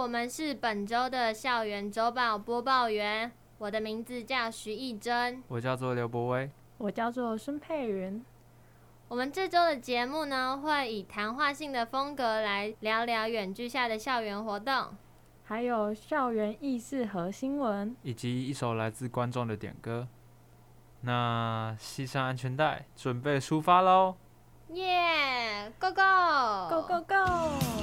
我们是本周的校园周报播报员。我的名字叫徐艺珍，我叫做刘博威，我叫做孙佩云。我们这周的节目呢，会以谈话性的风格来聊聊远距下的校园活动，还有校园軼事和新闻，以及一首来自观众的点歌。那系上安全带，准备出发喽！耶，Go Go，Go Go Go！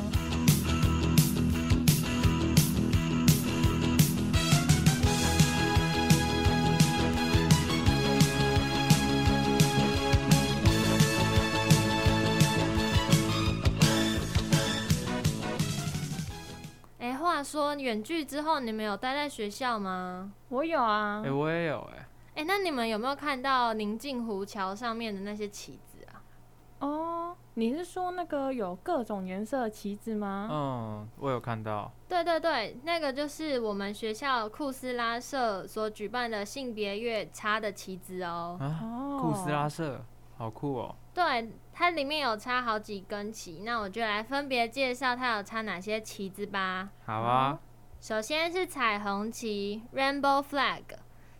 话说远距之后，你们有待在学校吗？我有啊，哎、欸，我也有、欸，哎，哎，那你们有没有看到宁静湖桥上面的那些旗子啊？哦，你是说那个有各种颜色的旗子吗？嗯，我有看到。对对对，那个就是我们学校库斯拉社所举办的性别月差的旗子哦。啊，库斯拉社，好酷哦。对，它里面有插好几根旗，那我就来分别介绍它有插哪些旗子吧。好啊。首先是彩虹旗 （Rainbow Flag），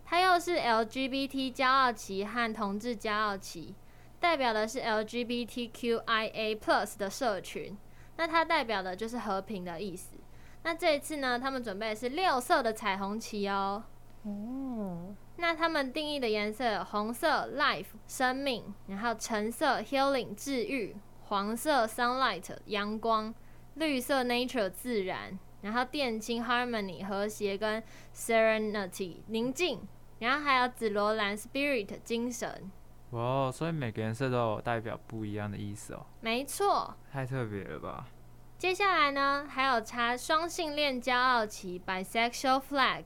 它又是 LGBT 骄傲旗和同志骄傲旗，代表的是 LGBTQIA+ 的社群。那它代表的就是和平的意思。那这一次呢，他们准备的是六色的彩虹旗哦。哦。那他们定义的颜色有红色 life 生命，然后橙色 healing 治愈，黄色 sunlight 阳光，绿色 nature 自然，然后靛青 harmony 和谐跟 serenity 宁静，然后还有紫罗兰 spirit 精神。哇，所以每个颜色都有代表不一样的意思哦。没错。太特别了吧。接下来呢，还有插双性恋骄傲旗 bisexual flag。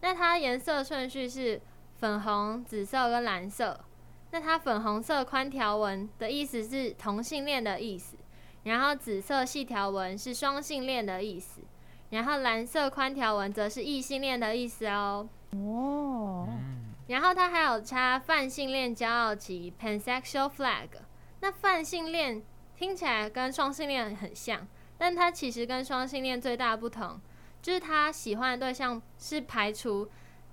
那它颜色顺序是粉红、紫色跟蓝色。那它粉红色宽条纹的意思是同性恋的意思，然后紫色细条纹是双性恋的意思，然后蓝色宽条纹则是异性恋的意思哦。哦。然后它还有插泛性恋骄傲旗 （pansexual flag）。那泛性恋听起来跟双性恋很像，但它其实跟双性恋最大的不同。就是他喜欢的对象是排除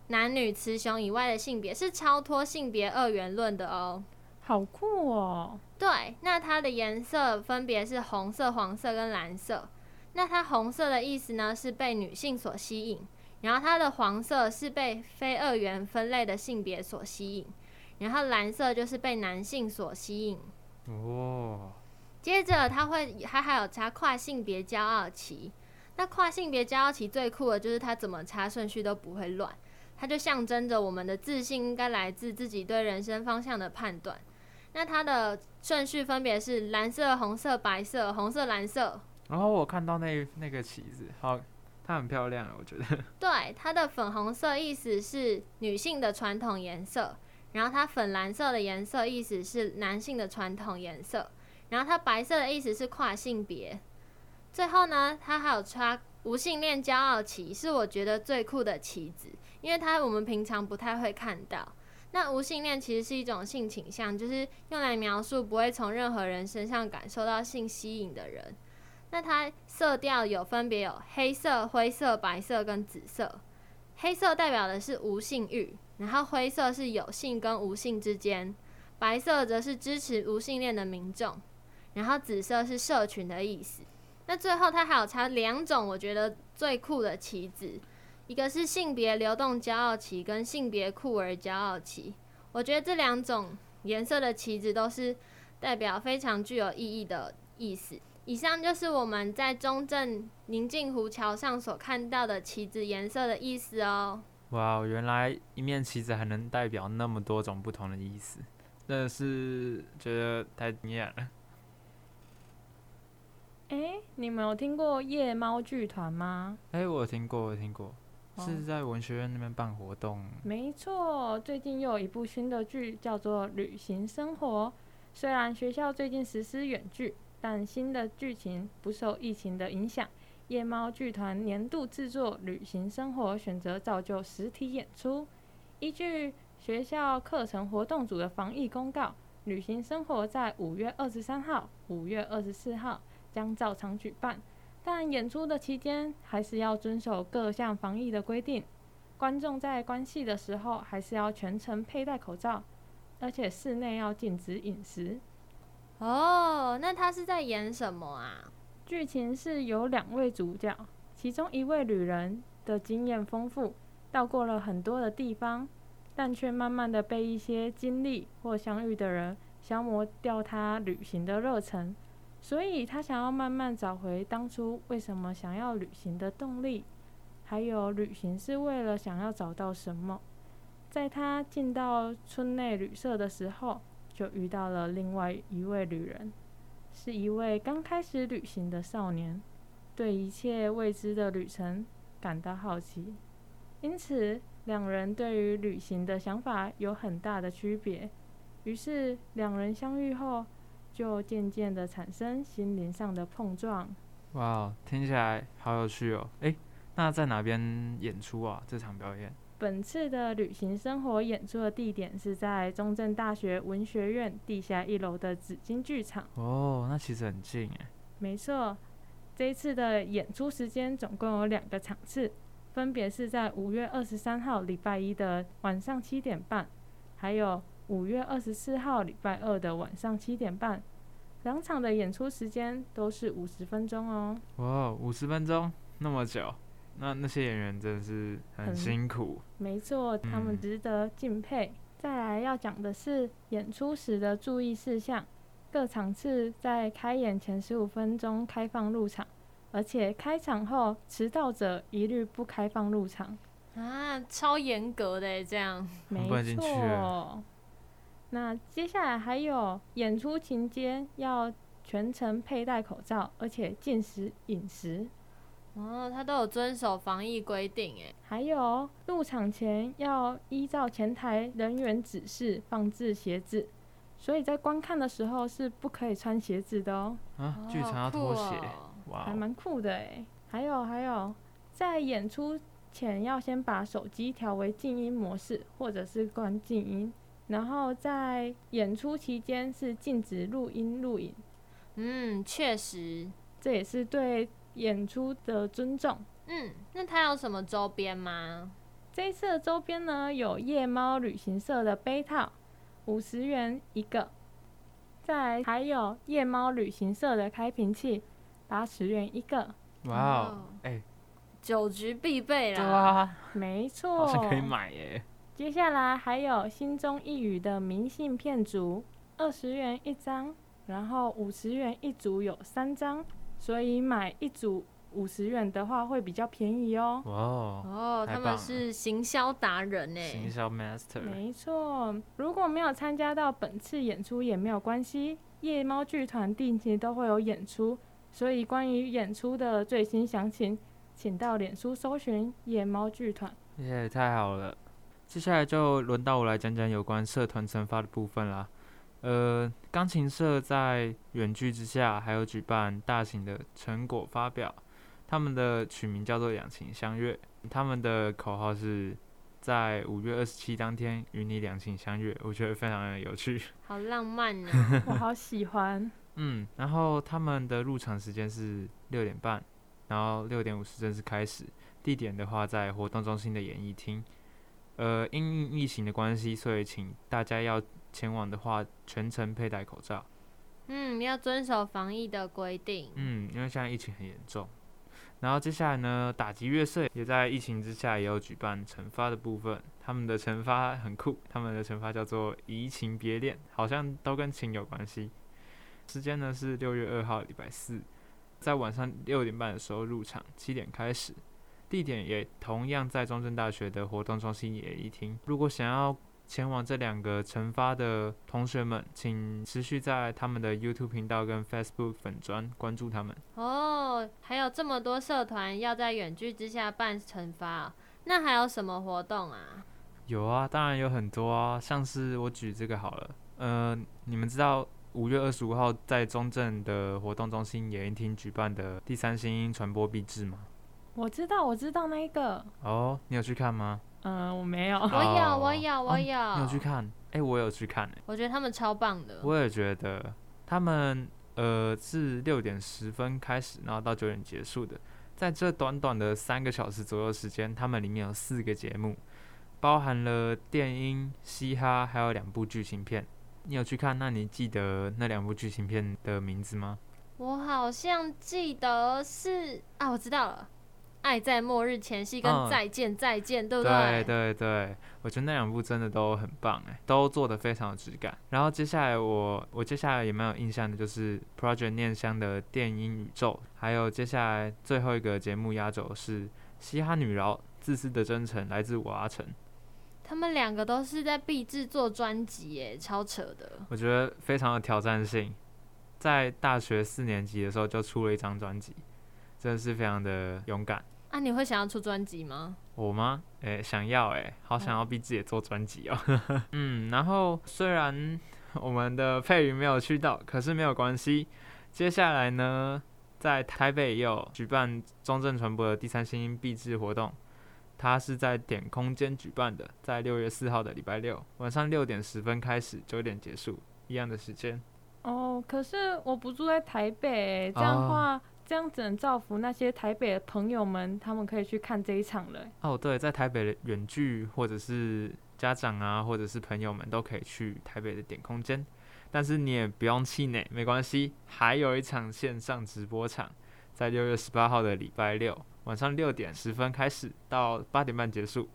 男女雌雄以外的性别，是超脱性别二元论的哦。好酷哦！对，那它的颜色分别是红色、黄色跟蓝色。那它红色的意思呢，是被女性所吸引，然后它的黄色是被非二元分类的性别所吸引，然后蓝色就是被男性所吸引。哦。接着它会，它还有加跨性别骄傲旗。那跨性别骄傲旗最酷的就是它怎么插顺序都不会乱，它就象征着我们的自信应该来自自己对人生方向的判断。那它的顺序分别是蓝色、红色、白色、红色、蓝色。然后我看到那那个旗子，好，它很漂亮，我觉得。对，它的粉红色意思是女性的传统颜色，然后它粉蓝色的颜色意思是男性的传统颜色，然后它白色的意思是跨性别。最后呢，它还有插无性恋骄傲旗，是我觉得最酷的旗子，因为它我们平常不太会看到。那无性恋其实是一种性倾向，就是用来描述不会从任何人身上感受到性吸引的人。那它色调有分别有黑色、灰色、白色跟紫色。黑色代表的是无性欲，然后灰色是有性跟无性之间，白色则是支持无性恋的民众，然后紫色是社群的意思。那最后，它还有插两种我觉得最酷的旗子，一个是性别流动骄傲旗，跟性别酷儿骄傲旗。我觉得这两种颜色的旗子都是代表非常具有意义的意思。以上就是我们在中正宁静湖桥上所看到的旗子颜色的意思哦。哇，原来一面旗子还能代表那么多种不同的意思，真的是觉得太惊艳了。哎、欸，你们有听过夜猫剧团吗？哎、欸，我有听过，我有听过，哦、是在文学院那边办活动。没错，最近又有一部新的剧叫做《旅行生活》。虽然学校最近实施远距，但新的剧情不受疫情的影响。夜猫剧团年度制作《旅行生活》选择造就实体演出。依据学校课程活动组的防疫公告，《旅行生活》在五月二十三号、五月二十四号。将照常举办，但演出的期间还是要遵守各项防疫的规定。观众在观戏的时候还是要全程佩戴口罩，而且室内要禁止饮食。哦，那他是在演什么啊？剧情是有两位主角，其中一位旅人的经验丰富，到过了很多的地方，但却慢慢的被一些经历或相遇的人消磨掉他旅行的热忱，所以他想要慢慢找回当初为什么想要旅行的动力。还有旅行是为了想要找到什么？在他进到村内旅社的时候，就遇到了另外一位旅人，是一位刚开始旅行的少年，对一切未知的旅程感到好奇，因此两人对于旅行的想法有很大的区别。于是两人相遇后，就渐渐的产生心灵上的碰撞。哇，听起来好有趣哦！诶。那在哪边演出啊？这场表演？本次的旅行生活演出的地点是在中正大学文学院地下一楼的紫金剧场。哦，那其实很近诶。没错，这一次的演出时间总共有两个场次，分别是在五月二十三号礼拜一的晚上七点半，还有五月二十四号礼拜二的晚上七点半。两场的演出时间都是五十分钟哦。哇，五十分钟，那么久。那那些演员真的是很辛苦，没错，他们值得敬佩。嗯、再来要讲的是演出时的注意事项，各场次在开演前十五分钟开放入场，而且开场后迟到者一律不开放入场。啊，超严格的这样，没错。那接下来还有演出期间要全程佩戴口罩，而且禁食饮食。哦，他都有遵守防疫规定诶。还有入场前要依照前台人员指示放置鞋子，所以在观看的时候是不可以穿鞋子的哦。啊，剧场要脱鞋，哇，还蛮酷的诶。还有还有，在演出前要先把手机调为静音模式，或者是关静音，然后在演出期间是禁止录音录影。嗯，确实，这也是对。演出的尊重。嗯，那它有什么周边吗？这一次的周边呢，有夜猫旅行社的杯套，五十元一个。再还有夜猫旅行社的开瓶器，八十元一个。哇哦，哎、欸，酒局必备啦。对啊，没错，是可以买耶。接下来还有心中一语的明信片组，二十元一张，然后五十元一组，有三张。所以买一组五十元的话会比较便宜哦。哦哦，他们是行销达人呢。行销 master。没错，如果没有参加到本次演出也没有关系，夜猫剧团定期都会有演出，所以关于演出的最新详情，请到脸书搜寻夜猫剧团。耶，太好了！接下来就轮到我来讲讲有关社团惩罚的部分啦。呃，钢琴社在远距之下，还有举办大型的成果发表。他们的取名叫做“两情相悦”，他们的口号是在五月二十七当天与你两情相悦。我觉得非常的有趣，好浪漫呢、哦，我好喜欢。嗯，然后他们的入场时间是六点半，然后六点五十正式开始。地点的话，在活动中心的演艺厅。呃，因疫情的关系，所以请大家要。前往的话，全程佩戴口罩。嗯，要遵守防疫的规定。嗯，因为现在疫情很严重。然后接下来呢，打击乐社也在疫情之下也有举办惩罚的部分。他们的惩罚很酷，他们的惩罚叫做移情别恋，好像都跟情有关系。时间呢是六月二号礼拜四，在晚上六点半的时候入场，七点开始。地点也同样在中正大学的活动中心演艺厅。如果想要前往这两个惩罚的同学们，请持续在他们的 YouTube 频道跟 Facebook 粉专关注他们。哦，还有这么多社团要在远距之下办惩罚，那还有什么活动啊？有啊，当然有很多啊，像是我举这个好了。呃，你们知道五月二十五号在中正的活动中心演艺厅举办的第三新音传播毕制吗？我知道，我知道那一个。哦，你有去看吗？嗯，我没有。我有，我有，我有。你有去看？哎，我有去看。我觉得他们超棒的。我也觉得他们呃是六点十分开始，然后到九点结束的。在这短短的三个小时左右时间，他们里面有四个节目，包含了电音、嘻哈，还有两部剧情片。你有去看？那你记得那两部剧情片的名字吗？我好像记得是啊，我知道了。爱在末日前夕跟再见、嗯、再见，对不对？对对对，我觉得那两部真的都很棒哎，都做的非常有质感。然后接下来我我接下来也蛮有印象的，就是 Project 念香的电音宇宙，还有接下来最后一个节目压轴是嘻哈女饶自私的真诚来自我阿成。他们两个都是在毕制作专辑哎，超扯的。我觉得非常有挑战性，在大学四年级的时候就出了一张专辑，真的是非常的勇敢。那、啊、你会想要出专辑吗？我吗？诶、欸，想要诶、欸，好想要逼自己做专辑哦。嗯，然后虽然我们的佩云没有去到，可是没有关系。接下来呢，在台北也有举办中正传播的第三星毕制活动，它是在点空间举办的，在六月四号的礼拜六晚上六点十分开始，九点结束，一样的时间。哦，可是我不住在台北，这样的话。哦这样只能造福那些台北的朋友们，他们可以去看这一场了。哦，对，在台北的远距或者是家长啊，或者是朋友们都可以去台北的点空间。但是你也不用气馁，没关系，还有一场线上直播场，在六月十八号的礼拜六晚上六点十分开始，到八点半结束。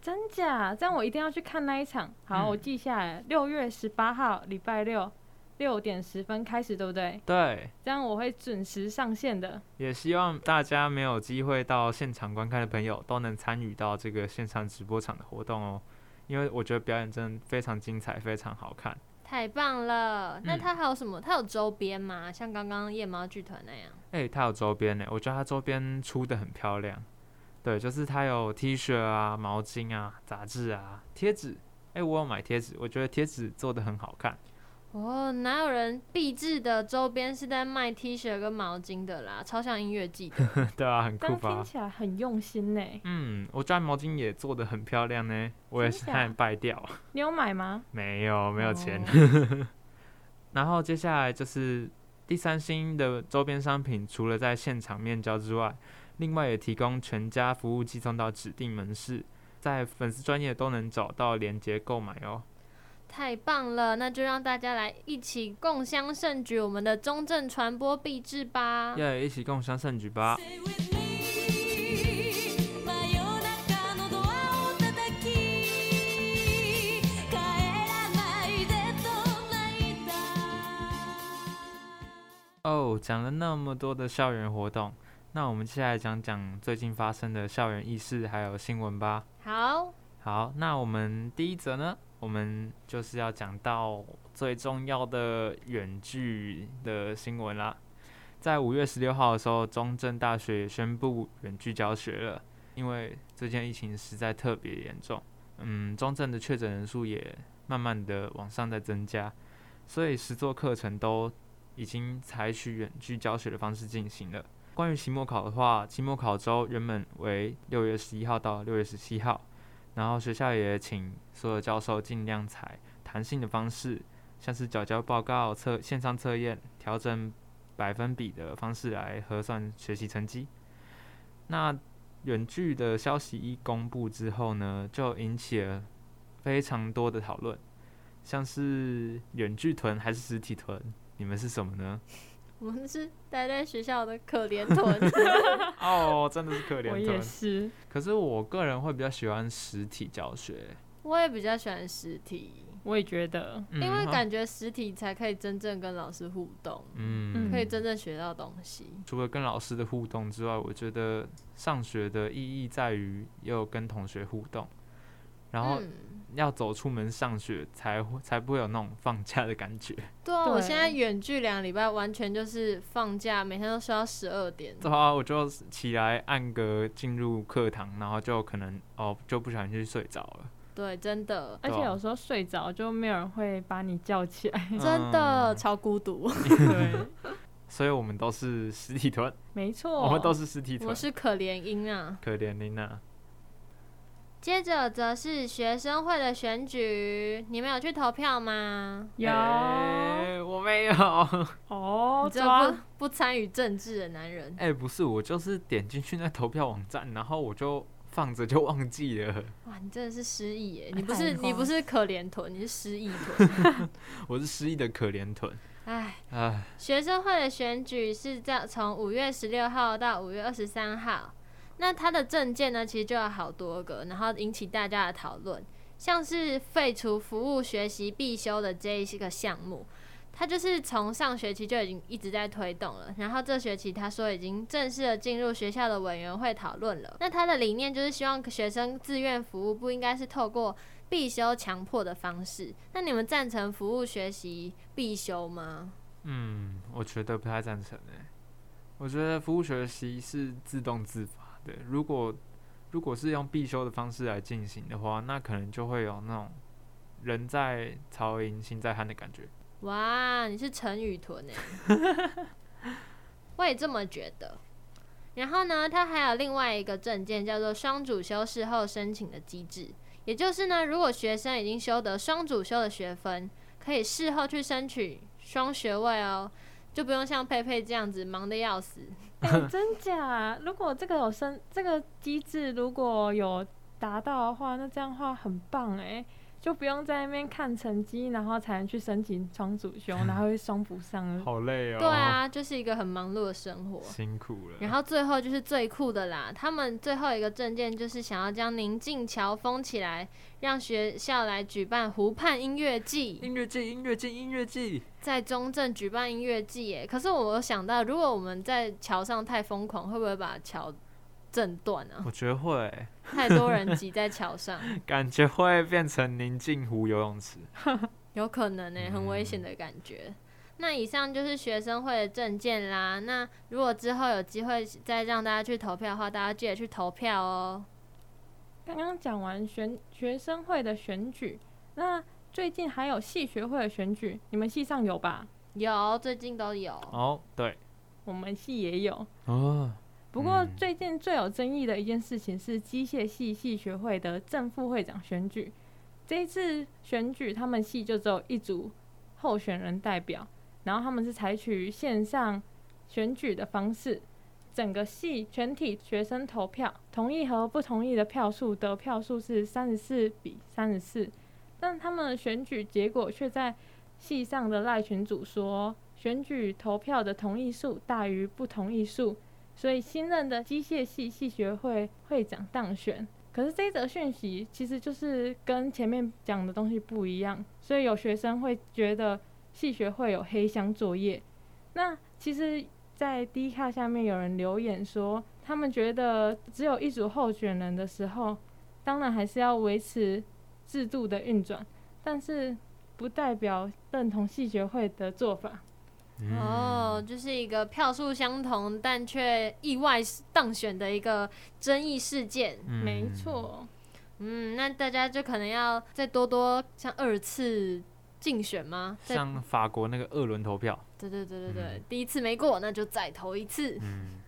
真假？这样我一定要去看那一场。好，嗯、我记下来，六月十八号礼拜六。六点十分开始，对不对？对，这样我会准时上线的。也希望大家没有机会到现场观看的朋友，都能参与到这个现场直播场的活动哦。因为我觉得表演真的非常精彩，非常好看。太棒了！那它还有什么？它有周边吗？像刚刚夜猫剧团那样？哎、欸，它有周边呢。我觉得它周边出的很漂亮。对，就是它有 T 恤啊、毛巾啊、杂志啊、贴纸。哎、欸，我有买贴纸，我觉得贴纸做的很好看。哦，哪有人毕制的周边是在卖 T 恤跟毛巾的啦？超像音乐季的。对啊，很酷吧？听起来很用心呢。嗯，我家毛巾也做的很漂亮呢，我也是差点败掉。你有买吗？没有，没有钱。哦、然后接下来就是第三星的周边商品，除了在现场面交之外，另外也提供全家服务寄送到指定门市，在粉丝专业都能找到链接购买哦。太棒了，那就让大家来一起共襄盛举我们的中正传播毕制吧！耶，yeah, 一起共襄盛举吧！哦，讲了那么多的校园活动，那我们接下来讲讲最近发生的校园軼事还有新闻吧。好，好，那我们第一则呢？我们就是要讲到最重要的远距的新闻啦。在五月十六号的时候，中正大学宣布远距教学了，因为最近疫情实在特别严重，嗯，中正的确诊人数也慢慢的往上在增加，所以十座课程都已经采取远距教学的方式进行了。关于期末考的话，期末考周原本为六月十一号到六月十七号。然后学校也请所有教授尽量采弹性的方式，像是缴交报告、测线上测验、调整百分比的方式来核算学习成绩。那远距的消息一公布之后呢，就引起了非常多的讨论，像是远距囤还是实体囤，你们是什么呢？我们是待在学校的可怜豚 哦，真的是可怜豚。我也是，可是我个人会比较喜欢实体教学。我也比较喜欢实体，我也觉得，因为感觉实体才可以真正跟老师互动，嗯，可以真正学到东西。除了跟老师的互动之外，我觉得上学的意义在于也有跟同学互动，然后。嗯要走出门上学，才会才不会有那种放假的感觉。对啊，对我现在远距两个礼拜，完全就是放假，每天都睡到十二点。对啊，我就起来按个进入课堂，然后就可能哦就不小心去睡着了。对，真的，啊、而且有时候睡着就没有人会把你叫起来，真的、嗯、超孤独。对，所以我们都是实体团，没错，我们都是实体团。我是可怜音啊，可怜音啊。接着则是学生会的选举，你们有去投票吗？有，欸、我没有。哦，这个不不参与政治的男人。哎、欸，不是，我就是点进去那投票网站，然后我就放着就忘记了。哇，你真的是失忆耶！你不是你不是可怜豚，你是失忆豚。我是失忆的可怜豚。哎哎唉，学生会的选举是在从五月十六号到五月二十三号。那他的政见呢，其实就有好多个，然后引起大家的讨论。像是废除服务学习必修的这一个项目，他就是从上学期就已经一直在推动了。然后这学期他说已经正式的进入学校的委员会讨论了。那他的理念就是希望学生自愿服务，不应该是透过必修强迫的方式。那你们赞成服务学习必修吗？嗯，我觉得不太赞成诶。我觉得服务学习是自动自发。对，如果如果是用必修的方式来进行的话，那可能就会有那种人在曹营心在汉的感觉。哇，你是成语屯哎！我也这么觉得。然后呢，它还有另外一个证件，叫做双主修事后申请的机制。也就是呢，如果学生已经修得双主修的学分，可以事后去申请双学位哦，就不用像佩佩这样子忙得要死。欸、真假？如果这个有生，这个机制如果有达到的话，那这样的话很棒哎。就不用在那边看成绩，然后才能去申请双主修，然后会双不上。好累哦。对啊，就是一个很忙碌的生活。辛苦了。然后最后就是最酷的啦，他们最后一个证件就是想要将宁静桥封起来，让学校来举办湖畔音乐季。音乐季，音乐季，音乐季。在中正举办音乐季耶，可是我有想到，如果我们在桥上太疯狂，会不会把桥？震断啊！我觉得会太多人挤在桥上，感觉会变成宁静湖游泳池，有可能呢、欸，很危险的感觉。嗯、那以上就是学生会的证件啦。那如果之后有机会再让大家去投票的话，大家记得去投票哦。刚刚讲完选学生会的选举，那最近还有系学会的选举，你们系上有吧？有，最近都有。哦，对，我们系也有。哦。不过最近最有争议的一件事情是机械系系学会的正副会长选举。这一次选举，他们系就只有一组候选人代表，然后他们是采取线上选举的方式，整个系全体学生投票，同意和不同意的票数得票数是三十四比三十四，但他们的选举结果却在系上的赖群组说，选举投票的同意数大于不同意数。所以新任的机械系系学会会长当选，可是这则讯息其实就是跟前面讲的东西不一样，所以有学生会觉得系学会有黑箱作业。那其实，在 D 卡下面有人留言说，他们觉得只有一组候选人的时候，当然还是要维持制度的运转，但是不代表认同系学会的做法。嗯、哦，就是一个票数相同但却意外当选的一个争议事件。嗯、没错，嗯，那大家就可能要再多多像二次竞选吗？像法国那个二轮投票。对对对对对，嗯、第一次没过，那就再投一次。嗯，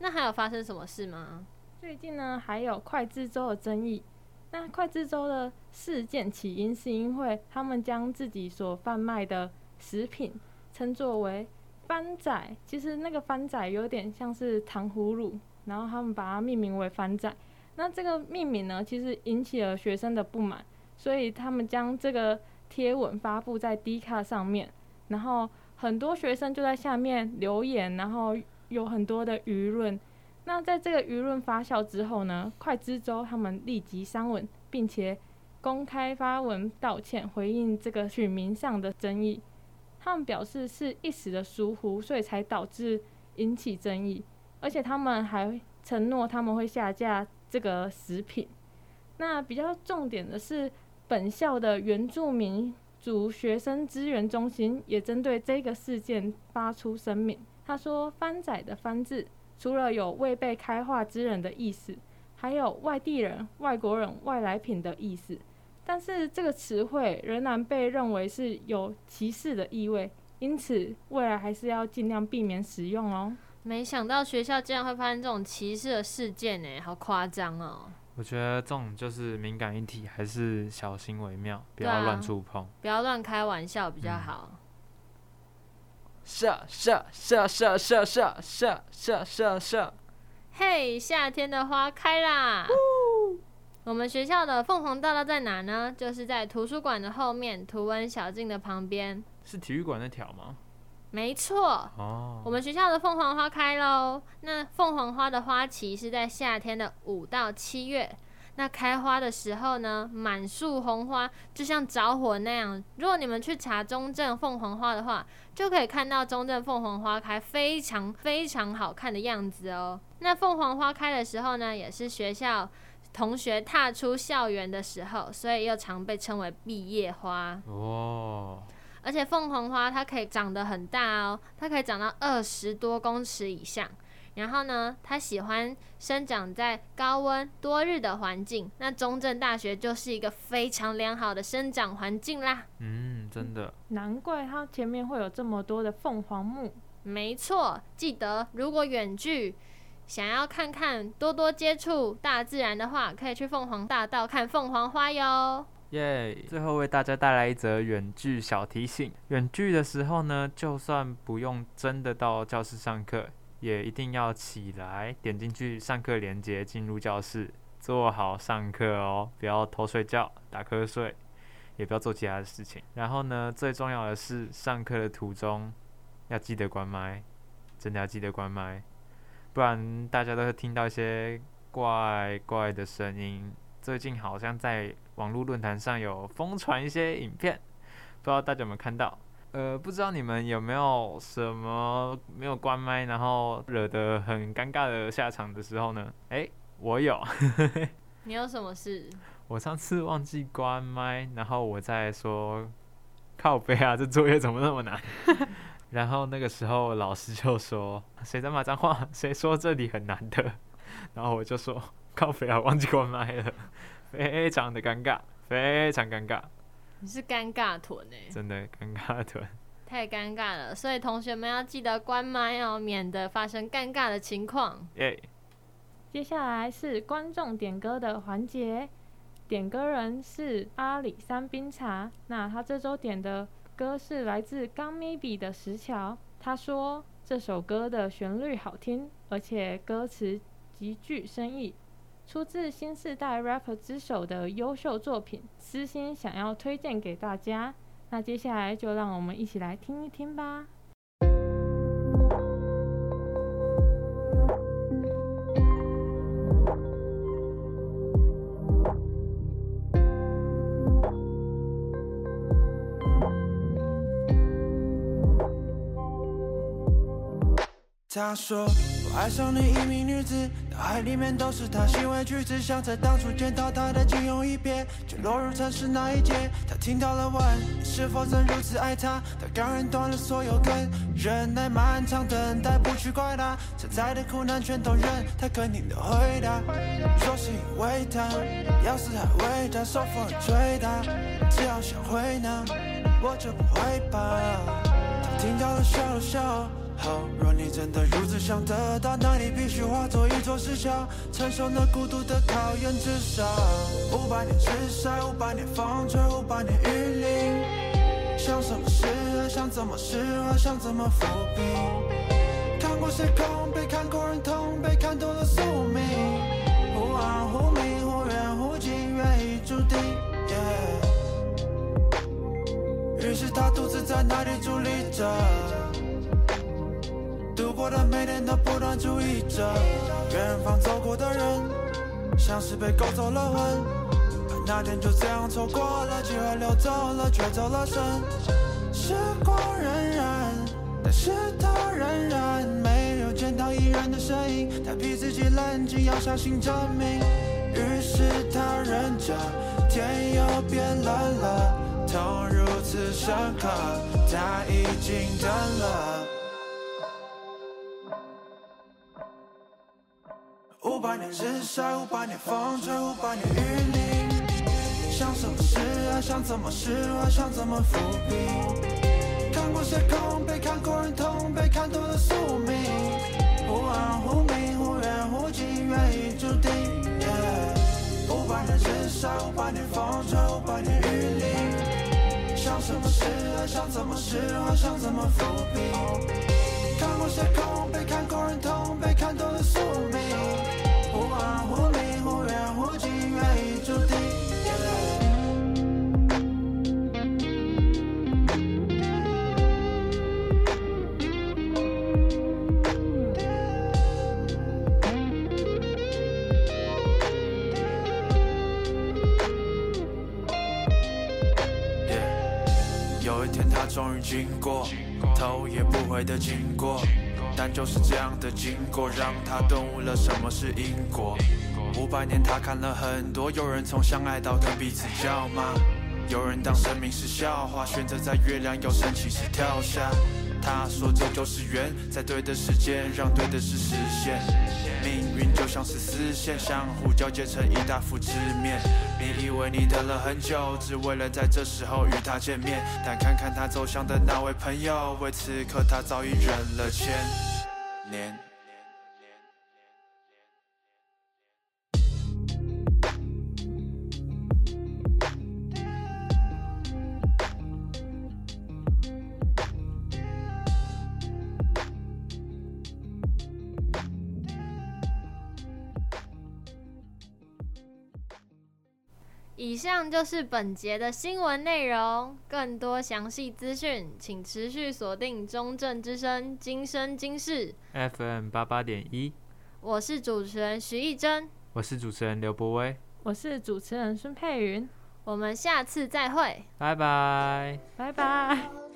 那还有发生什么事吗？最近呢，还有快资州的争议。那快资州的事件起因是因为他们将自己所贩卖的食品。称作为番仔，其实那个番仔有点像是糖葫芦，然后他们把它命名为番仔。那这个命名呢，其实引起了学生的不满，所以他们将这个贴文发布在 D 卡上面，然后很多学生就在下面留言，然后有很多的舆论。那在这个舆论发酵之后呢，快知州他们立即删文，并且公开发文道歉，回应这个取名上的争议。他们表示是一时的疏忽，所以才导致引起争议。而且他们还承诺他们会下架这个食品。那比较重点的是，本校的原住民族学生资源中心也针对这个事件发出声明。他说：“番仔的番字除了有未被开化之人的意思，还有外地人、外国人、外来品的意思。”但是这个词汇仍然被认为是有歧视的意味，因此未来还是要尽量避免使用哦。没想到学校竟然会发生这种歧视的事件呢，好夸张哦！我觉得这种就是敏感议题，还是小心为妙，不要乱触碰，不要乱开玩笑比较好。射射射射射射射射射射。嘿，夏天的花开啦！我们学校的凤凰大道在哪呢？就是在图书馆的后面，图文小径的旁边。是体育馆那条吗？没错。哦。我们学校的凤凰花开喽。那凤凰花的花期是在夏天的五到七月。那开花的时候呢，满树红花就像着火那样。如果你们去查中正凤凰花的话，就可以看到中正凤凰花开非常非常好看的样子哦。那凤凰花开的时候呢，也是学校同学踏出校园的时候，所以又常被称为毕业花哦。而且凤凰花它可以长得很大哦，它可以长到二十多公尺以上。然后呢，它喜欢生长在高温多日的环境。那中正大学就是一个非常良好的生长环境啦。嗯，真的。难怪它前面会有这么多的凤凰木。没错，记得如果远距想要看看多多接触大自然的话，可以去凤凰大道看凤凰花哟。耶最后为大家带来一则远距小提醒：远距的时候呢，就算不用真的到教室上课。也一定要起来，点进去上课连接，进入教室，坐好上课哦，不要偷睡觉、打瞌睡，也不要做其他的事情。然后呢，最重要的是上课的途中要记得关麦，真的要记得关麦，不然大家都会听到一些怪怪的声音。最近好像在网络论坛上有疯传一些影片，不知道大家有没有看到？呃，不知道你们有没有什么没有关麦，然后惹得很尴尬的下场的时候呢？哎，我有。你有什么事？我上次忘记关麦，然后我在说靠背啊，这作业怎么那么难？然后那个时候老师就说：“谁在骂脏话？谁说这里很难的？”然后我就说：“靠北啊，忘记关麦了，非常的尴尬，非常尴尬。”你是尴尬豚哎、欸，真的尴尬豚，太尴尬了，所以同学们要记得关麦哦，免得发生尴尬的情况。耶，Yeah. 接下来是观众点歌的环节，点歌人是阿里山冰茶，那他这周点的歌是来自刚咪比的石桥，他说这首歌的旋律好听，而且歌词极具深意。出自新世代 rapper 之手的优秀作品，私心想要推荐给大家。那接下来就让我们一起来听一听吧。他说：“我爱上了一名女子，脑海里面都是她行为举止，想在当初见到她的惊鸿一瞥，却落入城市那一劫。他听到了问，你是否曾如此爱她？他刚忍断了所有根，忍耐漫长等待，不去怪他，存在的苦难全都认。他肯定的回答，说是因为他，要死还为他，受风雨吹打，只要想回答，我就不会怕。他听到了笑了笑。”好，若你真的如此想得到，那你必须化作一座石桥，承受那孤独的考验。至少五百年日晒，五百年风吹，五百年雨淋。想什么是爱，想怎么释怀，想怎么抚平。看过时空被，看过人痛被，看透了宿命。忽暗忽明，忽远忽近，缘已注定。于是他独自在那里伫立着。的每天都不断注意着远方走过的人，像是被勾走了魂。那天就这样错过了，机会溜走了，却走了神。时光荏苒，但是他仍然没有见到异人的身影。他逼自己冷静，要相信证明。于是他忍着，天又变冷了，痛如此深刻，他已经等了。五百年日晒，五百年风吹，五百年雨淋。想什么是爱，想怎么释怀，想怎么抚平。看过谁空悲，看过人痛悲，看透了宿命。忽暗忽明，忽远忽近，缘已注定。五百年日晒，五百年风吹，五百年雨淋。想什么是爱想怎么释怀，想怎么抚平。看过些空，被看过人痛，被的经过，但就是这样的经过，让他顿悟了什么是因果。五百年，他看了很多，有人从相爱到跟彼此叫骂，有人当生命是笑话，选择在月亮要升起时跳下。他说这就是缘，在对的时间让对的事实现。命运就像是丝线，相互交接成一大幅纸面。你以为你等了很久，只为了在这时候与他见面，但看看他走向的那位朋友，为此刻他早已忍了千年。上就是本节的新闻内容。更多详细资讯，请持续锁定中正之声《今生今世》FM 八八点一。我是主持人徐艺珍，我是主持人刘博威，我是主持人孙佩云。我们下次再会，拜拜，拜拜。